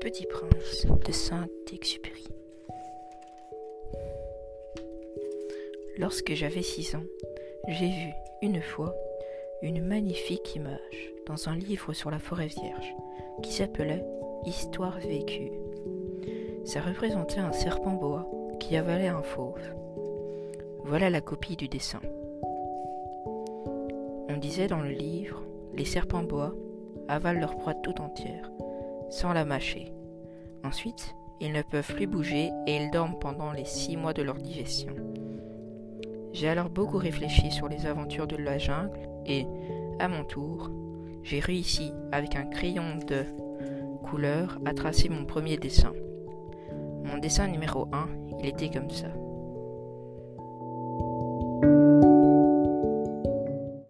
Petit Prince de Saint-Exupéry. Lorsque j'avais six ans, j'ai vu une fois une magnifique image dans un livre sur la forêt vierge qui s'appelait Histoire vécue. Ça représentait un serpent boa qui avalait un fauve. Voilà la copie du dessin. On disait dans le livre, les serpents bois avalent leur proie tout entière sans la mâcher. Ensuite, ils ne peuvent plus bouger et ils dorment pendant les six mois de leur digestion. J'ai alors beaucoup réfléchi sur les aventures de la jungle et, à mon tour, j'ai réussi avec un crayon de couleur à tracer mon premier dessin. Mon dessin numéro 1, il était comme ça.